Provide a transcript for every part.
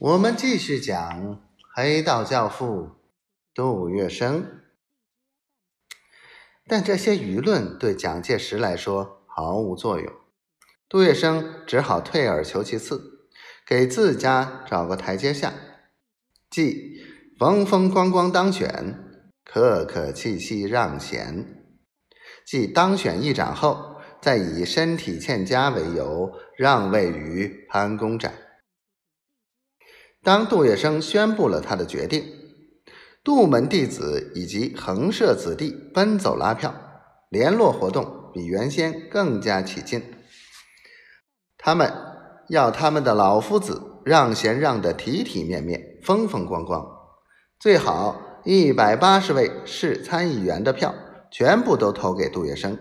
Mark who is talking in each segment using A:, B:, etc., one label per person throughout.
A: 我们继续讲黑道教父杜月笙，但这些舆论对蒋介石来说毫无作用。杜月笙只好退而求其次，给自家找个台阶下，即风风光光当选，客客气气让贤；即当选议长后，再以身体欠佳为由让位于潘公展。当杜月笙宣布了他的决定，杜门弟子以及横社子弟奔走拉票，联络活动比原先更加起劲。他们要他们的老夫子让贤让得体体面面、风风光光，最好一百八十位市参议员的票全部都投给杜月笙，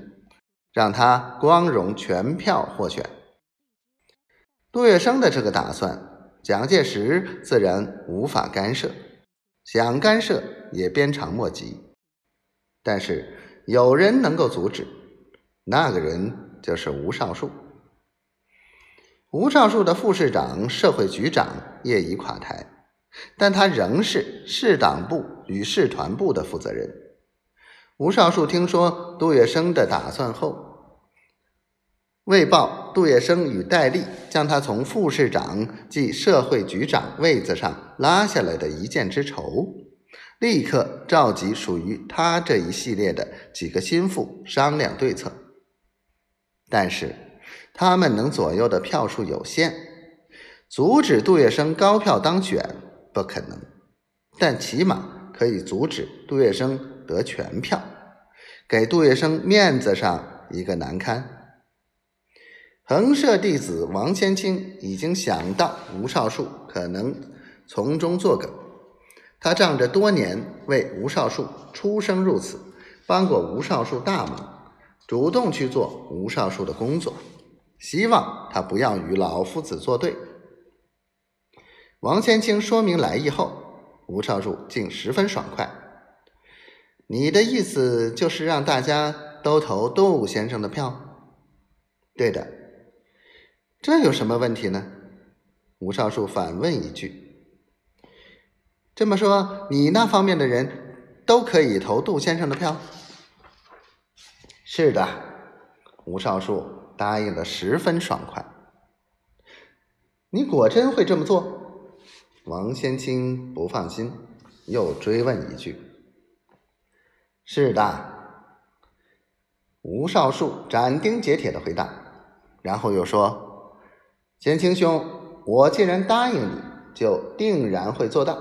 A: 让他光荣全票获选。杜月笙的这个打算。蒋介石自然无法干涉，想干涉也鞭长莫及。但是有人能够阻止，那个人就是吴少树。吴少树的副市长、社会局长业已垮台，但他仍是市党部与市团部的负责人。吴少树听说杜月笙的打算后，为报杜月笙与戴笠将他从副市长即社会局长位子上拉下来的一箭之仇，立刻召集属于他这一系列的几个心腹商量对策。但是他们能左右的票数有限，阻止杜月笙高票当选不可能，但起码可以阻止杜月笙得全票，给杜月笙面子上一个难堪。横社弟子王先清已经想到吴少树可能从中作梗，他仗着多年为吴少树出生入死，帮过吴少树大忙，主动去做吴少树的工作，希望他不要与老夫子作对。王先清说明来意后，吴少树竟十分爽快：“你的意思就是让大家都投杜先生的票？”“对的。”这有什么问题呢？吴少树反问一句：“这么说，你那方面的人都可以投杜先生的票？”是的，吴少树答应的十分爽快。你果真会这么做？王先清不放心，又追问一句：“是的。”吴少树斩钉截铁的回答，然后又说。贤清兄，我既然答应你，就定然会做到。